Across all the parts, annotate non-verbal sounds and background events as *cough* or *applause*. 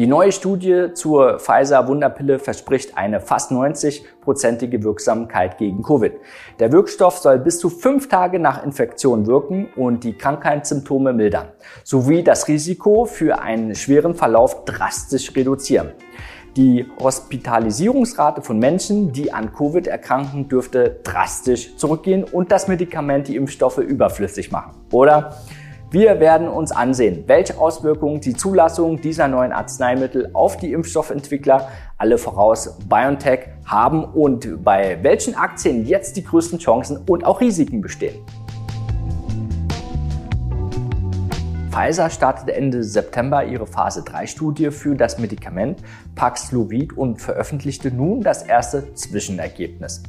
Die neue Studie zur Pfizer-Wunderpille verspricht eine fast 90-prozentige Wirksamkeit gegen Covid. Der Wirkstoff soll bis zu fünf Tage nach Infektion wirken und die Krankheitssymptome mildern, sowie das Risiko für einen schweren Verlauf drastisch reduzieren. Die Hospitalisierungsrate von Menschen, die an Covid erkranken, dürfte drastisch zurückgehen und das Medikament die Impfstoffe überflüssig machen. Oder wir werden uns ansehen, welche Auswirkungen die Zulassung dieser neuen Arzneimittel auf die Impfstoffentwickler, alle voraus BioNTech, haben und bei welchen Aktien jetzt die größten Chancen und auch Risiken bestehen. Pfizer startete Ende September ihre Phase 3 Studie für das Medikament Paxlovid und veröffentlichte nun das erste Zwischenergebnis.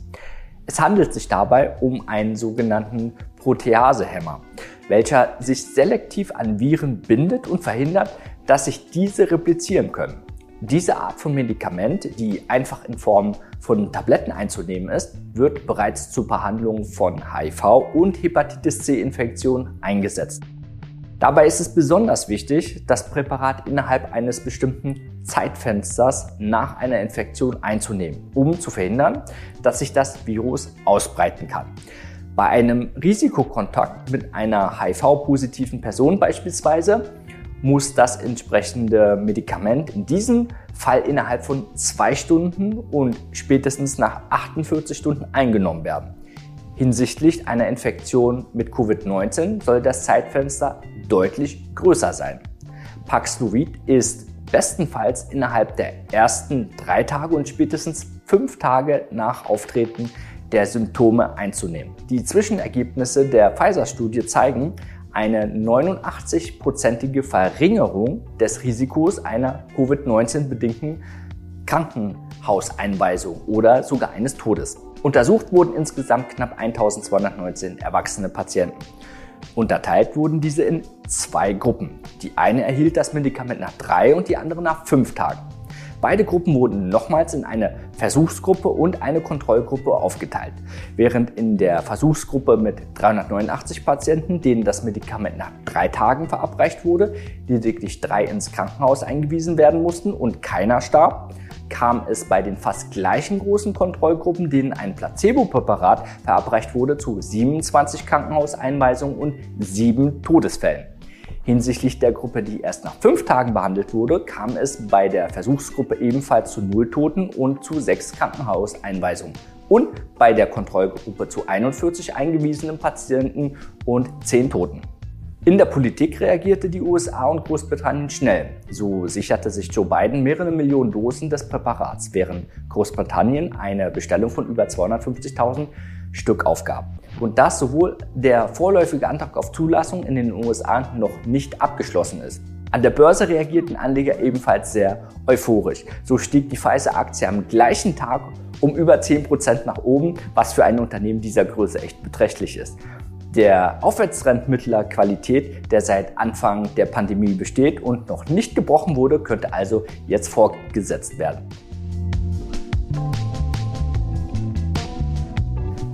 Es handelt sich dabei um einen sogenannten Proteasehemmer welcher sich selektiv an Viren bindet und verhindert, dass sich diese replizieren können. Diese Art von Medikament, die einfach in Form von Tabletten einzunehmen ist, wird bereits zur Behandlung von HIV und Hepatitis C-Infektionen eingesetzt. Dabei ist es besonders wichtig, das Präparat innerhalb eines bestimmten Zeitfensters nach einer Infektion einzunehmen, um zu verhindern, dass sich das Virus ausbreiten kann. Bei einem Risikokontakt mit einer HIV-positiven Person beispielsweise muss das entsprechende Medikament in diesem Fall innerhalb von zwei Stunden und spätestens nach 48 Stunden eingenommen werden. Hinsichtlich einer Infektion mit Covid-19 soll das Zeitfenster deutlich größer sein. Paxlovid ist bestenfalls innerhalb der ersten drei Tage und spätestens fünf Tage nach Auftreten der Symptome einzunehmen. Die Zwischenergebnisse der Pfizer-Studie zeigen eine 89-prozentige Verringerung des Risikos einer Covid-19-bedingten Krankenhauseinweisung oder sogar eines Todes. Untersucht wurden insgesamt knapp 1219 erwachsene Patienten. Unterteilt wurden diese in zwei Gruppen. Die eine erhielt das Medikament nach drei und die andere nach fünf Tagen. Beide Gruppen wurden nochmals in eine Versuchsgruppe und eine Kontrollgruppe aufgeteilt. Während in der Versuchsgruppe mit 389 Patienten, denen das Medikament nach drei Tagen verabreicht wurde, lediglich drei ins Krankenhaus eingewiesen werden mussten und keiner starb, kam es bei den fast gleichen großen Kontrollgruppen, denen ein Placebo-Präparat verabreicht wurde, zu 27 Krankenhauseinweisungen und sieben Todesfällen. Hinsichtlich der Gruppe, die erst nach fünf Tagen behandelt wurde, kam es bei der Versuchsgruppe ebenfalls zu null Toten und zu sechs Krankenhauseinweisungen. Und bei der Kontrollgruppe zu 41 eingewiesenen Patienten und zehn Toten. In der Politik reagierte die USA und Großbritannien schnell. So sicherte sich Joe Biden mehrere Millionen Dosen des Präparats, während Großbritannien eine Bestellung von über 250.000 Stück aufgab. Und das, sowohl der vorläufige Antrag auf Zulassung in den USA noch nicht abgeschlossen ist. An der Börse reagierten Anleger ebenfalls sehr euphorisch. So stieg die Pfizer-Aktie am gleichen Tag um über 10% nach oben, was für ein Unternehmen dieser Größe echt beträchtlich ist. Der Aufwärtstrend mittlerer Qualität, der seit Anfang der Pandemie besteht und noch nicht gebrochen wurde, könnte also jetzt fortgesetzt werden.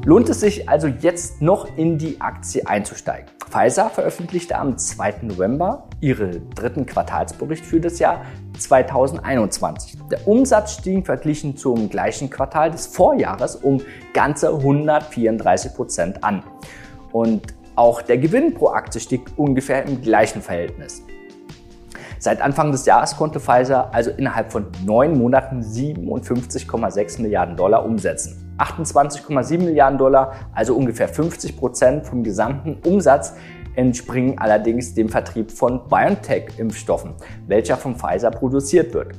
Lohnt es sich also jetzt noch in die Aktie einzusteigen. Pfizer veröffentlichte am 2. November ihre dritten Quartalsbericht für das Jahr 2021. Der Umsatz stieg verglichen zum gleichen Quartal des Vorjahres um ganze 134 Prozent an. Und auch der Gewinn pro Aktie stieg ungefähr im gleichen Verhältnis. Seit Anfang des Jahres konnte Pfizer also innerhalb von neun Monaten 57,6 Milliarden Dollar umsetzen. 28,7 Milliarden Dollar, also ungefähr 50 Prozent vom gesamten Umsatz, entspringen allerdings dem Vertrieb von BioNTech-Impfstoffen, welcher von Pfizer produziert wird.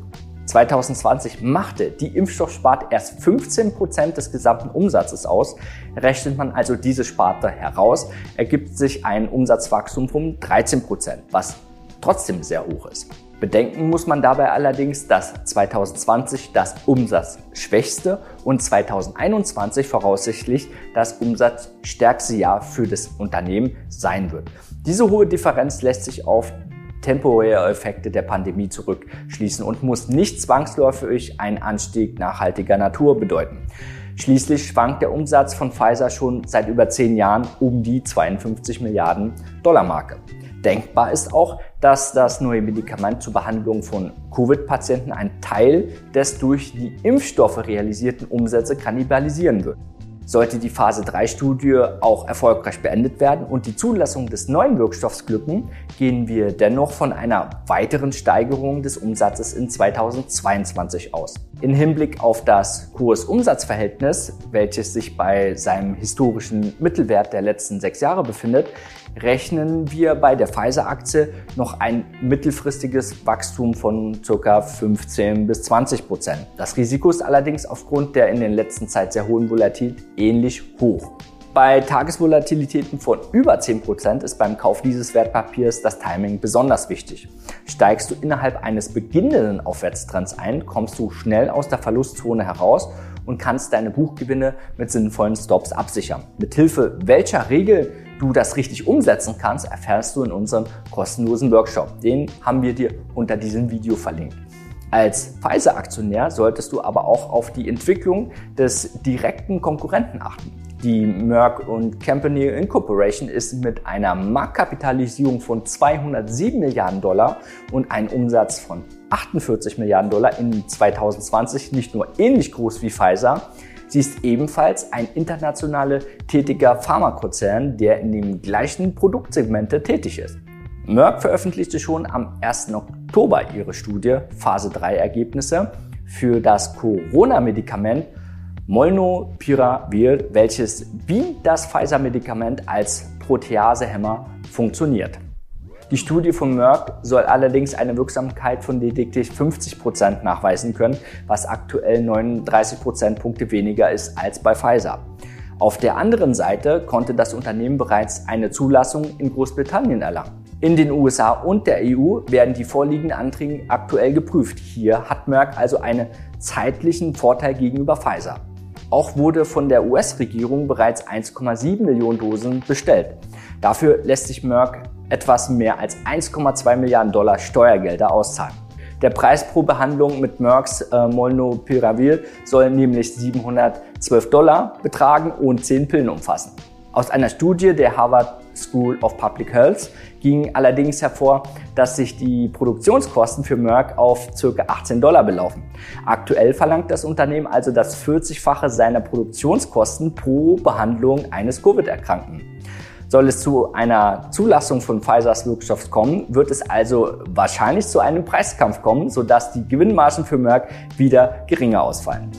2020 machte die Impfstoffsparte erst 15 Prozent des gesamten Umsatzes aus. Rechnet man also diese Sparte heraus, ergibt sich ein Umsatzwachstum von 13%, Prozent, was trotzdem sehr hoch ist. Bedenken muss man dabei allerdings, dass 2020 das umsatzschwächste und 2021 voraussichtlich das umsatzstärkste Jahr für das Unternehmen sein wird. Diese hohe Differenz lässt sich auf temporäre Effekte der Pandemie zurückschließen und muss nicht zwangsläufig einen Anstieg nachhaltiger Natur bedeuten. Schließlich schwankt der Umsatz von Pfizer schon seit über zehn Jahren um die 52 Milliarden Dollar Marke. Denkbar ist auch, dass das neue Medikament zur Behandlung von Covid-Patienten einen Teil des durch die Impfstoffe realisierten Umsätze kannibalisieren wird. Sollte die Phase 3-Studie auch erfolgreich beendet werden und die Zulassung des neuen Wirkstoffs glücken, gehen wir dennoch von einer weiteren Steigerung des Umsatzes in 2022 aus. In Hinblick auf das Kurs-Umsatz-Verhältnis, welches sich bei seinem historischen Mittelwert der letzten sechs Jahre befindet, rechnen wir bei der Pfizer-Aktie noch ein mittelfristiges Wachstum von ca. 15 bis 20 Prozent. Das Risiko ist allerdings aufgrund der in den letzten Zeit sehr hohen Volatilität ähnlich hoch. Bei Tagesvolatilitäten von über 10% ist beim Kauf dieses Wertpapiers das Timing besonders wichtig. Steigst du innerhalb eines beginnenden Aufwärtstrends ein, kommst du schnell aus der Verlustzone heraus und kannst deine Buchgewinne mit sinnvollen Stops absichern. Mithilfe welcher Regel du das richtig umsetzen kannst, erfährst du in unserem kostenlosen Workshop. Den haben wir dir unter diesem Video verlinkt. Als Pfizer-Aktionär solltest du aber auch auf die Entwicklung des direkten Konkurrenten achten. Die Merck Company Incorporation ist mit einer Marktkapitalisierung von 207 Milliarden Dollar und einem Umsatz von 48 Milliarden Dollar in 2020 nicht nur ähnlich groß wie Pfizer, Sie ist ebenfalls ein international tätiger Pharmakonzern, der in den gleichen Produktsegmente tätig ist. Merck veröffentlichte schon am 1. Oktober ihre Studie Phase 3 Ergebnisse für das Corona-Medikament Molnupiravir, welches wie das Pfizer-Medikament als Proteasehemmer funktioniert. Die Studie von Merck soll allerdings eine Wirksamkeit von lediglich 50 Prozent nachweisen können, was aktuell 39 Prozentpunkte weniger ist als bei Pfizer. Auf der anderen Seite konnte das Unternehmen bereits eine Zulassung in Großbritannien erlangen. In den USA und der EU werden die vorliegenden Anträge aktuell geprüft. Hier hat Merck also einen zeitlichen Vorteil gegenüber Pfizer. Auch wurde von der US-Regierung bereits 1,7 Millionen Dosen bestellt. Dafür lässt sich Merck etwas mehr als 1,2 Milliarden Dollar Steuergelder auszahlen. Der Preis pro Behandlung mit Mercks äh, Molnupiravir soll nämlich 712 Dollar betragen und 10 Pillen umfassen. Aus einer Studie der Harvard School of Public Health ging allerdings hervor, dass sich die Produktionskosten für Merck auf ca. 18 Dollar belaufen. Aktuell verlangt das Unternehmen also das 40-fache seiner Produktionskosten pro Behandlung eines Covid-Erkrankten. Soll es zu einer Zulassung von Pfizers Wirkstoff kommen, wird es also wahrscheinlich zu einem Preiskampf kommen, sodass die Gewinnmargen für Merck wieder geringer ausfallen.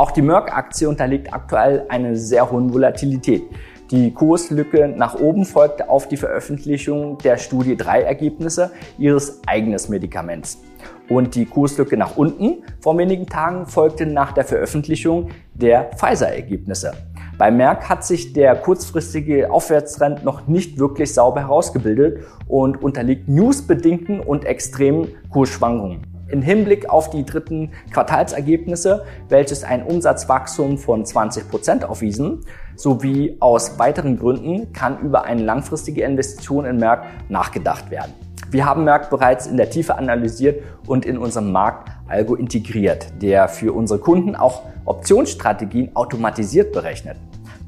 Auch die Merck-Aktie unterliegt aktuell einer sehr hohen Volatilität. Die Kurslücke nach oben folgte auf die Veröffentlichung der Studie 3 Ergebnisse ihres eigenen Medikaments. Und die Kurslücke nach unten vor wenigen Tagen folgte nach der Veröffentlichung der Pfizer-Ergebnisse. Bei Merck hat sich der kurzfristige Aufwärtstrend noch nicht wirklich sauber herausgebildet und unterliegt newsbedingten und extremen Kursschwankungen. Im Hinblick auf die dritten Quartalsergebnisse, welches ein Umsatzwachstum von 20 Prozent aufwiesen, sowie aus weiteren Gründen kann über eine langfristige Investition in Merck nachgedacht werden. Wir haben Merck bereits in der Tiefe analysiert und in unserem Markt Algo integriert, der für unsere Kunden auch Optionsstrategien automatisiert berechnet.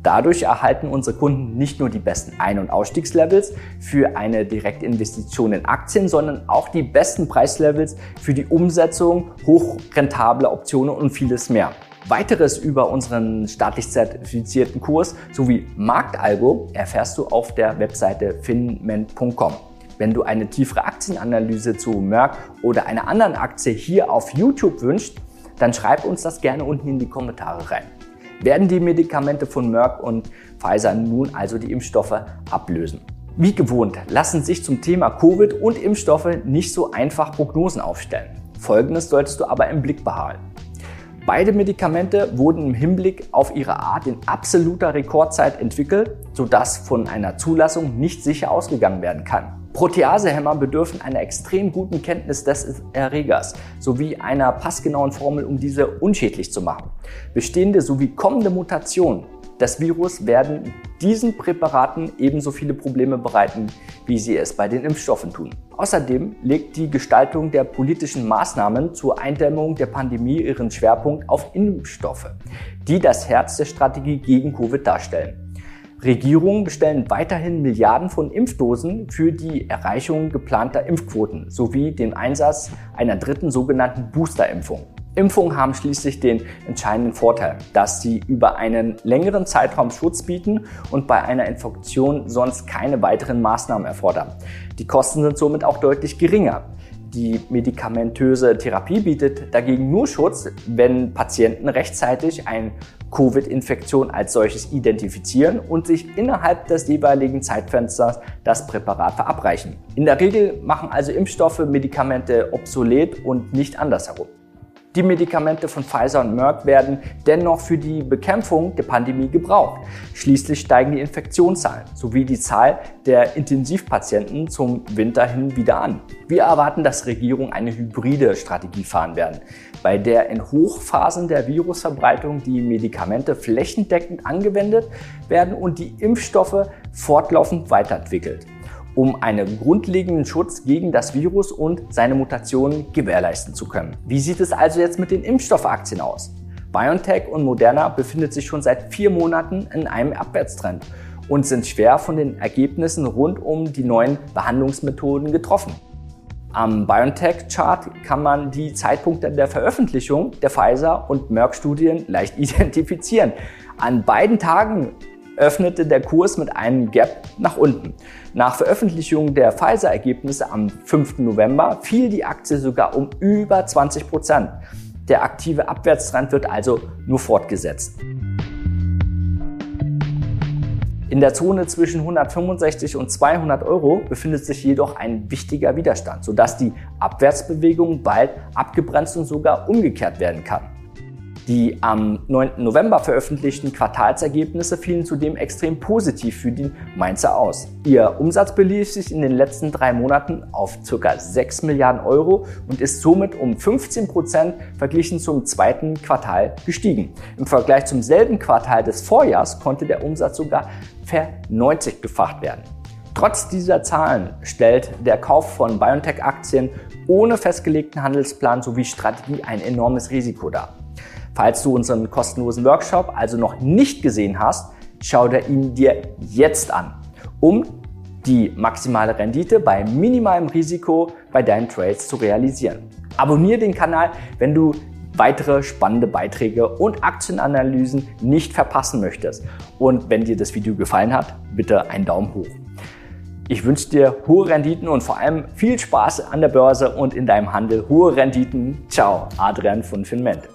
Dadurch erhalten unsere Kunden nicht nur die besten Ein- und Ausstiegslevels für eine direkte Investition in Aktien, sondern auch die besten Preislevels für die Umsetzung hochrentabler Optionen und vieles mehr. Weiteres über unseren staatlich zertifizierten Kurs sowie Marktalgo erfährst du auf der Webseite finment.com. Wenn du eine tiefere Aktienanalyse zu Merck oder einer anderen Aktie hier auf YouTube wünschst, dann schreib uns das gerne unten in die Kommentare rein. Werden die Medikamente von Merck und Pfizer nun also die Impfstoffe ablösen? Wie gewohnt lassen sich zum Thema Covid und Impfstoffe nicht so einfach Prognosen aufstellen. Folgendes solltest du aber im Blick behalten. Beide Medikamente wurden im Hinblick auf ihre Art in absoluter Rekordzeit entwickelt, sodass von einer Zulassung nicht sicher ausgegangen werden kann. Proteasehämmer bedürfen einer extrem guten Kenntnis des Erregers sowie einer passgenauen Formel, um diese unschädlich zu machen. Bestehende sowie kommende Mutationen des Virus werden diesen Präparaten ebenso viele Probleme bereiten, wie sie es bei den Impfstoffen tun. Außerdem legt die Gestaltung der politischen Maßnahmen zur Eindämmung der Pandemie ihren Schwerpunkt auf Impfstoffe, die das Herz der Strategie gegen Covid darstellen. Regierungen bestellen weiterhin Milliarden von Impfdosen für die Erreichung geplanter Impfquoten sowie den Einsatz einer dritten sogenannten Boosterimpfung. Impfungen haben schließlich den entscheidenden Vorteil, dass sie über einen längeren Zeitraum Schutz bieten und bei einer Infektion sonst keine weiteren Maßnahmen erfordern. Die Kosten sind somit auch deutlich geringer. Die medikamentöse Therapie bietet dagegen nur Schutz, wenn Patienten rechtzeitig eine Covid-Infektion als solches identifizieren und sich innerhalb des jeweiligen Zeitfensters das Präparat verabreichen. In der Regel machen also Impfstoffe Medikamente obsolet und nicht andersherum. Die Medikamente von Pfizer und Merck werden dennoch für die Bekämpfung der Pandemie gebraucht. Schließlich steigen die Infektionszahlen sowie die Zahl der Intensivpatienten zum Winter hin wieder an. Wir erwarten, dass Regierungen eine hybride Strategie fahren werden, bei der in Hochphasen der Virusverbreitung die Medikamente flächendeckend angewendet werden und die Impfstoffe fortlaufend weiterentwickelt um einen grundlegenden Schutz gegen das Virus und seine Mutationen gewährleisten zu können. Wie sieht es also jetzt mit den Impfstoffaktien aus? BioNTech und Moderna befindet sich schon seit vier Monaten in einem Abwärtstrend und sind schwer von den Ergebnissen rund um die neuen Behandlungsmethoden getroffen. Am BioNTech-Chart kann man die Zeitpunkte der Veröffentlichung der Pfizer- und Merck-Studien leicht *laughs* identifizieren. An beiden Tagen öffnete der Kurs mit einem Gap nach unten. Nach Veröffentlichung der Pfizer-Ergebnisse am 5. November fiel die Aktie sogar um über 20 Prozent. Der aktive Abwärtstrend wird also nur fortgesetzt. In der Zone zwischen 165 und 200 Euro befindet sich jedoch ein wichtiger Widerstand, sodass die Abwärtsbewegung bald abgebremst und sogar umgekehrt werden kann. Die am 9. November veröffentlichten Quartalsergebnisse fielen zudem extrem positiv für die Mainzer aus. Ihr Umsatz belief sich in den letzten drei Monaten auf ca. 6 Milliarden Euro und ist somit um 15 Prozent verglichen zum zweiten Quartal gestiegen. Im Vergleich zum selben Quartal des Vorjahrs konnte der Umsatz sogar ver-90-gefacht werden. Trotz dieser Zahlen stellt der Kauf von BioNTech-Aktien ohne festgelegten Handelsplan sowie Strategie ein enormes Risiko dar. Falls du unseren kostenlosen Workshop also noch nicht gesehen hast, schau dir ihn dir jetzt an, um die maximale Rendite bei minimalem Risiko bei deinen Trades zu realisieren. Abonniere den Kanal, wenn du weitere spannende Beiträge und Aktienanalysen nicht verpassen möchtest. Und wenn dir das Video gefallen hat, bitte einen Daumen hoch. Ich wünsche dir hohe Renditen und vor allem viel Spaß an der Börse und in deinem Handel. Hohe Renditen. Ciao, Adrian von Finment.